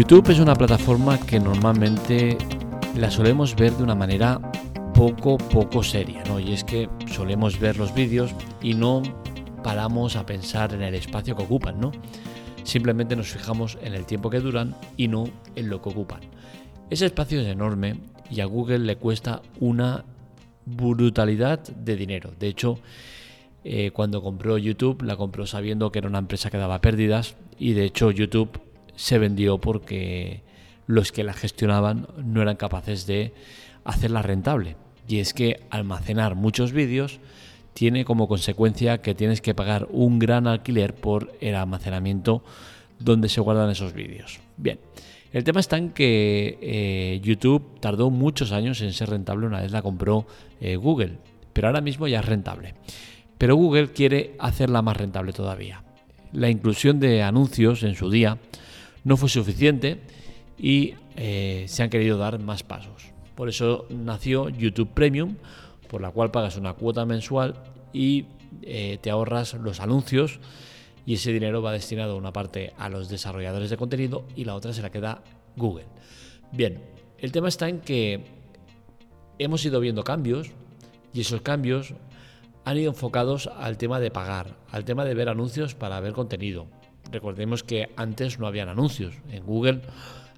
YouTube es una plataforma que normalmente la solemos ver de una manera poco, poco seria, ¿no? Y es que solemos ver los vídeos y no paramos a pensar en el espacio que ocupan, ¿no? Simplemente nos fijamos en el tiempo que duran y no en lo que ocupan. Ese espacio es enorme y a Google le cuesta una brutalidad de dinero. De hecho, eh, cuando compró YouTube, la compró sabiendo que era una empresa que daba pérdidas y de hecho YouTube se vendió porque los que la gestionaban no eran capaces de hacerla rentable. Y es que almacenar muchos vídeos tiene como consecuencia que tienes que pagar un gran alquiler por el almacenamiento donde se guardan esos vídeos. Bien, el tema está en que eh, YouTube tardó muchos años en ser rentable una vez la compró eh, Google, pero ahora mismo ya es rentable. Pero Google quiere hacerla más rentable todavía. La inclusión de anuncios en su día no fue suficiente y eh, se han querido dar más pasos. Por eso nació YouTube Premium, por la cual pagas una cuota mensual y eh, te ahorras los anuncios y ese dinero va destinado una parte a los desarrolladores de contenido y la otra se la queda Google. Bien, el tema está en que hemos ido viendo cambios y esos cambios han ido enfocados al tema de pagar, al tema de ver anuncios para ver contenido. Recordemos que antes no habían anuncios. En Google,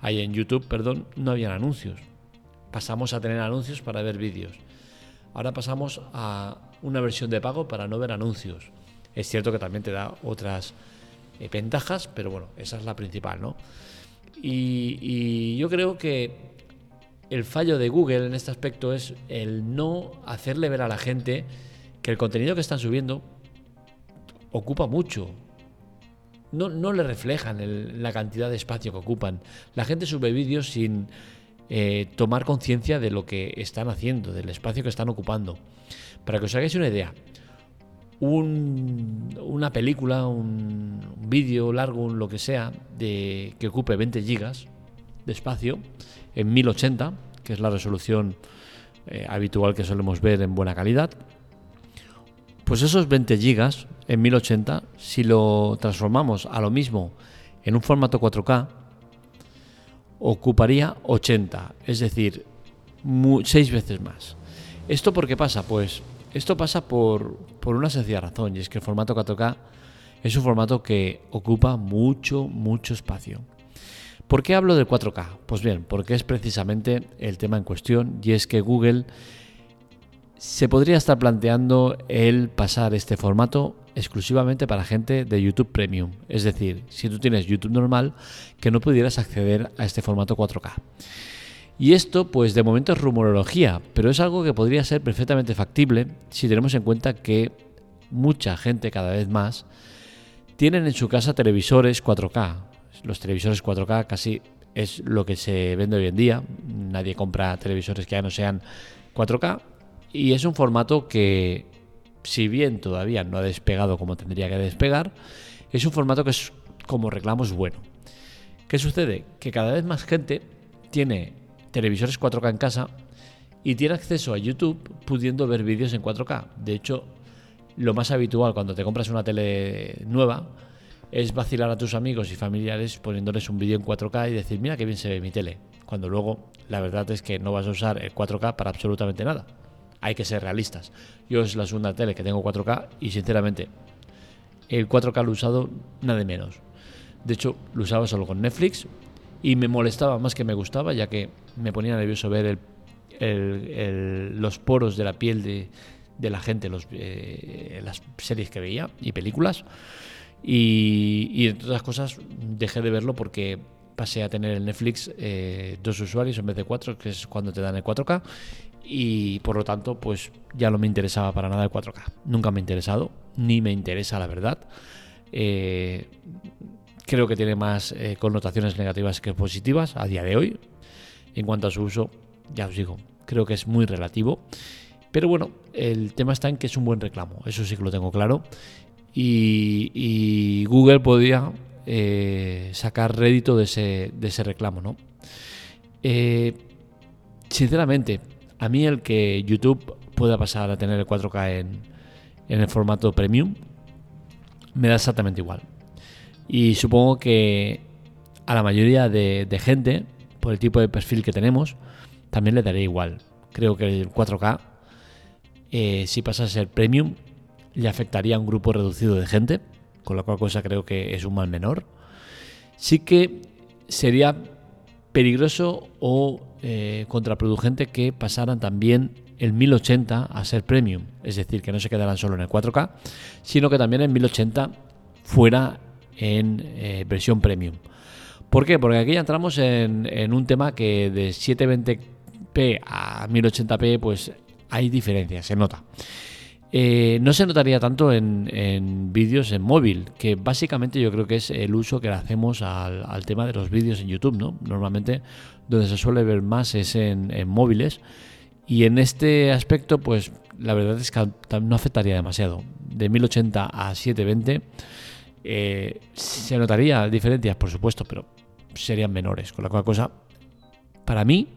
ahí en YouTube, perdón, no habían anuncios. Pasamos a tener anuncios para ver vídeos. Ahora pasamos a una versión de pago para no ver anuncios. Es cierto que también te da otras eh, ventajas, pero bueno, esa es la principal, ¿no? Y, y yo creo que el fallo de Google en este aspecto es el no hacerle ver a la gente que el contenido que están subiendo ocupa mucho, no, le reflejan la cantidad de espacio que ocupan. La gente sube vídeos sin eh, tomar conciencia de lo que están haciendo, del espacio que están ocupando. Para que os hagáis una idea, una película, un, vídeo largo, lo que sea, de, que ocupe 20 gigas de espacio en 1080, que es la resolución eh, habitual que solemos ver en buena calidad, pues esos 20 gigas en 1080, si lo transformamos a lo mismo en un formato 4K, ocuparía 80, es decir, 6 veces más. ¿Esto por qué pasa? Pues esto pasa por, por una sencilla razón, y es que el formato 4K es un formato que ocupa mucho, mucho espacio. ¿Por qué hablo del 4K? Pues bien, porque es precisamente el tema en cuestión, y es que Google se podría estar planteando el pasar este formato exclusivamente para gente de YouTube Premium. Es decir, si tú tienes YouTube normal, que no pudieras acceder a este formato 4K. Y esto, pues de momento es rumorología, pero es algo que podría ser perfectamente factible si tenemos en cuenta que mucha gente cada vez más tienen en su casa televisores 4K. Los televisores 4K casi es lo que se vende hoy en día. Nadie compra televisores que ya no sean 4K y es un formato que, si bien todavía no ha despegado como tendría que despegar, es un formato que es como reclamos bueno. ¿Qué sucede? Que cada vez más gente tiene televisores 4K en casa y tiene acceso a YouTube pudiendo ver vídeos en 4K. De hecho, lo más habitual cuando te compras una tele nueva es vacilar a tus amigos y familiares poniéndoles un vídeo en 4K y decir, mira qué bien se ve mi tele. Cuando luego la verdad es que no vas a usar el 4K para absolutamente nada hay que ser realistas. Yo es la segunda tele que tengo 4K y sinceramente el 4K lo he usado nada de menos. De hecho, lo usaba solo con Netflix y me molestaba más que me gustaba, ya que me ponía nervioso ver los poros de la piel de, la gente, los, eh, las series que veía y películas. Y, y entre otras cosas, dejé de verlo porque pasé a tener el Netflix eh, dos usuarios en vez de cuatro, que es cuando te dan el 4K, y por lo tanto pues ya no me interesaba para nada el 4K. Nunca me ha interesado, ni me interesa la verdad. Eh, creo que tiene más eh, connotaciones negativas que positivas a día de hoy. En cuanto a su uso, ya os digo, creo que es muy relativo. Pero bueno, el tema está en que es un buen reclamo, eso sí que lo tengo claro. Y, Google podía eh, sacar rédito de ese, de ese reclamo, ¿no? sinceramente, a mí el que YouTube pueda pasar a tener el 4K en, el formato premium me da exactamente igual. Y supongo que a la mayoría de, gente, por el tipo de perfil que tenemos, también le daría igual. Creo que el 4K, eh, si pasa a ser premium, le afectaría a un grupo reducido de gente, con la cual cosa creo que es un mal menor. Sí que sería peligroso o eh, contraproducente que pasaran también el 1080 a ser premium, es decir, que no se quedaran solo en el 4K, sino que también el 1080 fuera en eh, versión premium. ¿Por qué? Porque aquí ya entramos en, un tema que de 720p a 1080p pues hay diferencias, se nota. Eh, no se notaría tanto en, vídeos en móvil, que básicamente yo creo que es el uso que le hacemos al, tema de los vídeos en YouTube, ¿no? Normalmente donde se suele ver más es en, móviles. Y en este aspecto, pues la verdad es que no afectaría demasiado. De 1080 a 720 eh, se notaría diferencias, por supuesto, pero serían menores. Con la cual cosa, para mí,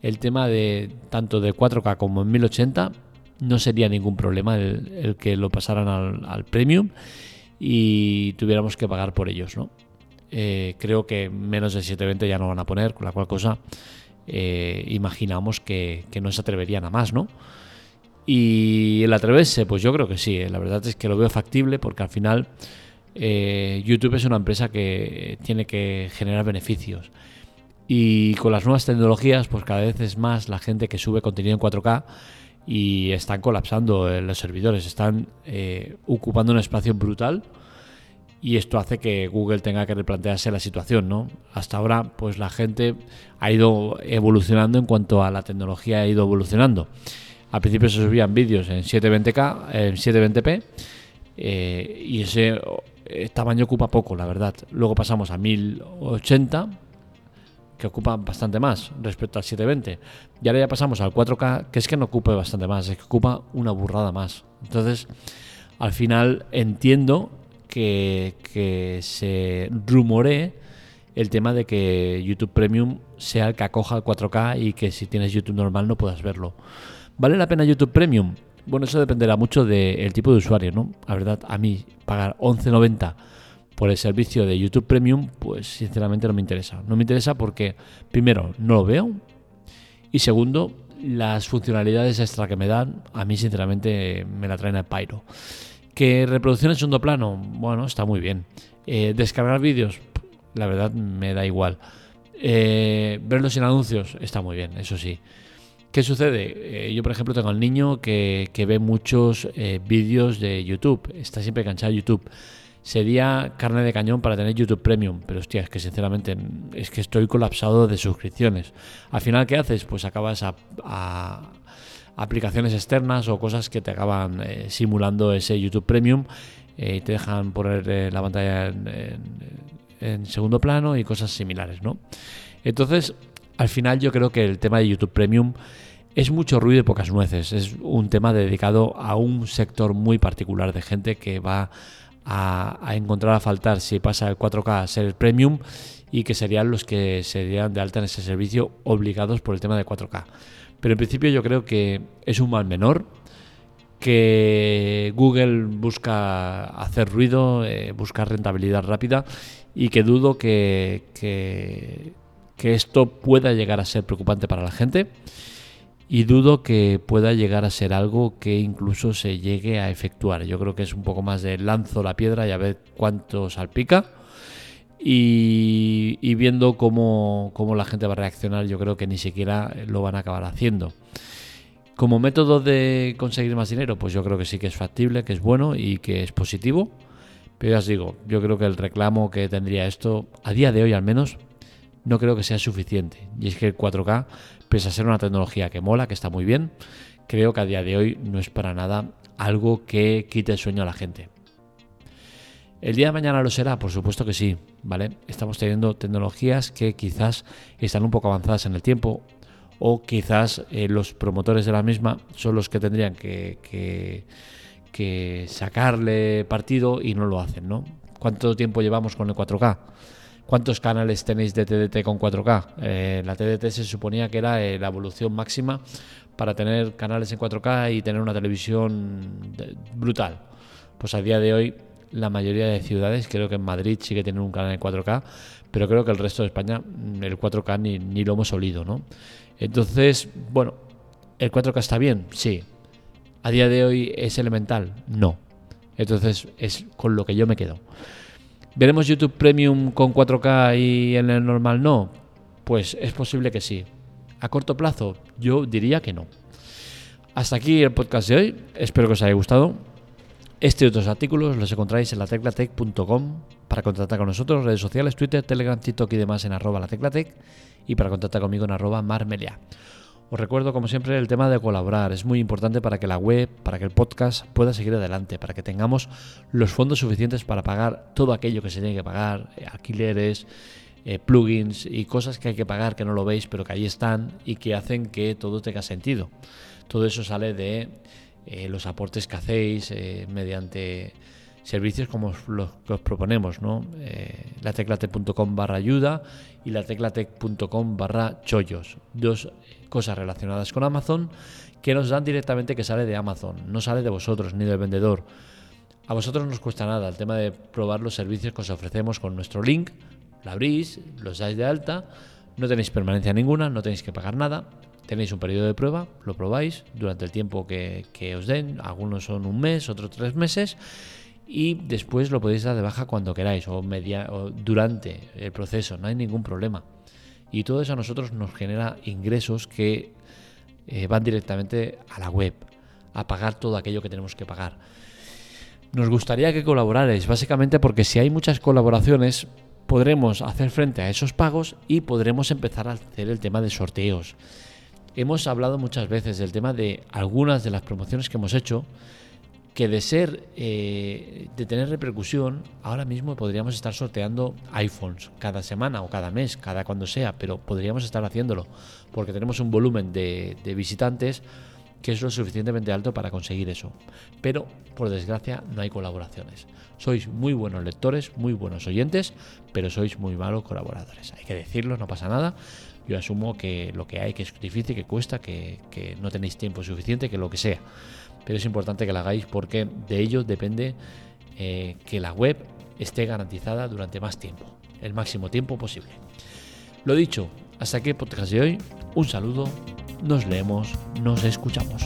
el tema de tanto de 4K como en 1080 no sería ningún problema el, que lo pasaran al, premium y tuviéramos que pagar por ellos, ¿no? Eh, creo que menos de 720 ya no van a poner, con la cual cosa eh, imaginamos que, no se atreverían a más, ¿no? Y el atreverse, pues yo creo que sí, eh, la verdad es que lo veo factible porque al final YouTube es una empresa que tiene que generar beneficios. Y con las nuevas tecnologías, pues cada vez es más la gente que sube contenido en 4K y están colapsando eh, los servidores, están eh, ocupando un espacio brutal y esto hace que Google tenga que replantearse la situación, ¿no? Hasta ahora, pues la gente ha ido evolucionando en cuanto a la tecnología ha ido evolucionando. Al principio se subían vídeos en 720K, en 720p, y ese tamaño ocupa poco, la verdad. Luego pasamos a 1080, que ocupa bastante más respecto al 720. Y ahora ya pasamos al 4K, que es que no ocupa bastante más, es que ocupa una burrada más. Entonces, al final entiendo que, se rumoree el tema de que YouTube Premium sea el que acoja el 4K y que si tienes YouTube normal no puedas verlo. ¿Vale la pena YouTube Premium? Bueno, eso dependerá mucho del tipo de usuario, ¿no? La verdad, a mí pagar 11.90 por el servicio de YouTube Premium, pues sinceramente no me interesa. No me interesa porque, primero, no lo veo. Y segundo, las funcionalidades extra que me dan, a mí sinceramente me la traen al pairo. Que reproducción en segundo plano, bueno, está muy bien. Eh, descargar vídeos, la verdad me da igual. Eh, verlos sin anuncios, está muy bien, eso sí. ¿Qué sucede? Eh, yo, por ejemplo, tengo al niño que, ve muchos eh, vídeos de YouTube, está siempre enganchado a YouTube. Sería carne de cañón para tener YouTube Premium, pero hostia, es que sinceramente es que estoy colapsado de suscripciones. Al final, ¿qué haces? Pues acabas a, aplicaciones externas o cosas que te acaban eh, simulando ese YouTube Premium y te dejan poner la pantalla en, en segundo plano y cosas similares, ¿no? Entonces, al final yo creo que el tema de YouTube Premium es mucho ruido y pocas nueces. Es un tema dedicado a un sector muy particular de gente que va a, encontrar a faltar si pasa el 4K a ser el premium y que serían los que serían de alta en ese servicio obligados por el tema de 4K. Pero en principio yo creo que es un mal menor, que Google busca hacer ruido, eh, buscar rentabilidad rápida y que dudo que, que esto pueda llegar a ser preocupante para la gente y dudo que pueda llegar a ser algo que incluso se llegue a efectuar. Yo creo que es un poco más de lanzo la piedra y a ver cuánto salpica. Y, viendo cómo, cómo, la gente va a reaccionar, yo creo que ni siquiera lo van a acabar haciendo. Como método de conseguir más dinero, pues yo creo que sí que es factible, que es bueno y que es positivo. Pero ya os digo, yo creo que el reclamo que tendría esto, a día de hoy al menos, no creo que sea suficiente. Y es que el 4K, pese a ser una tecnología que mola, que está muy bien, creo que a día de hoy no es para nada algo que quite el sueño a la gente. ¿El día de mañana lo será? Por supuesto que sí, ¿vale? Estamos teniendo tecnologías que quizás están un poco avanzadas en el tiempo o quizás eh, los promotores de la misma son los que tendrían que, que, que sacarle partido y no lo hacen, ¿no? ¿Cuánto tiempo llevamos con el 4K? ¿Cuántos canales tenéis de TDT con 4K? Eh, la TDT se suponía que era eh, la evolución máxima para tener canales en 4K y tener una televisión brutal. Pues a día de hoy la mayoría de ciudades. Creo que en Madrid sí que tienen un canal en 4K, pero creo que el resto de España mm, el 4K ni, ni lo hemos olido, ¿no? Entonces, bueno, ¿el 4K está bien? Sí. ¿A día de hoy es elemental? No. Entonces es con lo que yo me quedo. ¿Veremos YouTube Premium con 4K y en el normal no? Pues es posible que sí. A corto plazo yo diría que no. Hasta aquí el podcast de hoy. Espero que os haya gustado. Este y otros artículos los encontráis en lateclatec.com para contactar con nosotros, redes sociales, Twitter, Telegram, TikTok y demás en arroba lateclatec y para contactar conmigo en arroba marmelia. Os recuerdo, como siempre, el tema de colaborar. Es muy importante para que la web, para que el podcast pueda seguir adelante, para que tengamos los fondos suficientes para pagar todo aquello que se tiene que pagar, eh, alquileres, eh, plugins y cosas que hay que pagar que no lo veis, pero que ahí están y que hacen que todo tenga sentido. Todo eso sale de eh, los aportes que hacéis mediante servicios como los que os proponemos, ¿no? lateclatec.com barra ayuda y lateclatec.com barra chollos. Dos cosas relacionadas con Amazon que nos dan directamente que sale de Amazon, no sale de vosotros ni del vendedor. A vosotros no os cuesta nada el tema de probar los servicios que os ofrecemos con nuestro link, lo abrís, los dais de alta, no tenéis permanencia ninguna, no tenéis que pagar nada, tenéis un periodo de prueba, lo probáis durante el tiempo que, os den, algunos son un mes, otros tres meses, y después lo podéis dar de baja cuando queráis o, media, o durante el proceso, no hay ningún problema. Y todo eso a nosotros nos genera ingresos que eh, van directamente a la web, a pagar todo aquello que tenemos que pagar. Nos gustaría que colaborarais, básicamente porque si hay muchas colaboraciones, podremos hacer frente a esos pagos y podremos empezar a hacer el tema de sorteos. Hemos hablado muchas veces del tema de algunas de las promociones que hemos hecho que de ser, eh, de tener repercusión, ahora mismo podríamos estar sorteando iPhones cada semana o cada mes, cada cuando sea, pero podríamos estar haciéndolo, porque tenemos un volumen de, de visitantes que es lo suficientemente alto para conseguir eso. Pero, por desgracia, no hay colaboraciones. Sois muy buenos lectores, muy buenos oyentes, pero sois muy malos colaboradores. Hay que decirlo, no pasa nada. Yo asumo que lo que hay, que es difícil, que cuesta, que, que no tenéis tiempo suficiente, que lo que sea pero es importante que la hagáis porque de ello depende eh, que la web esté garantizada durante más tiempo, el máximo tiempo posible. Lo dicho, hasta aquí el podcast de hoy. Un saludo, nos leemos, nos escuchamos.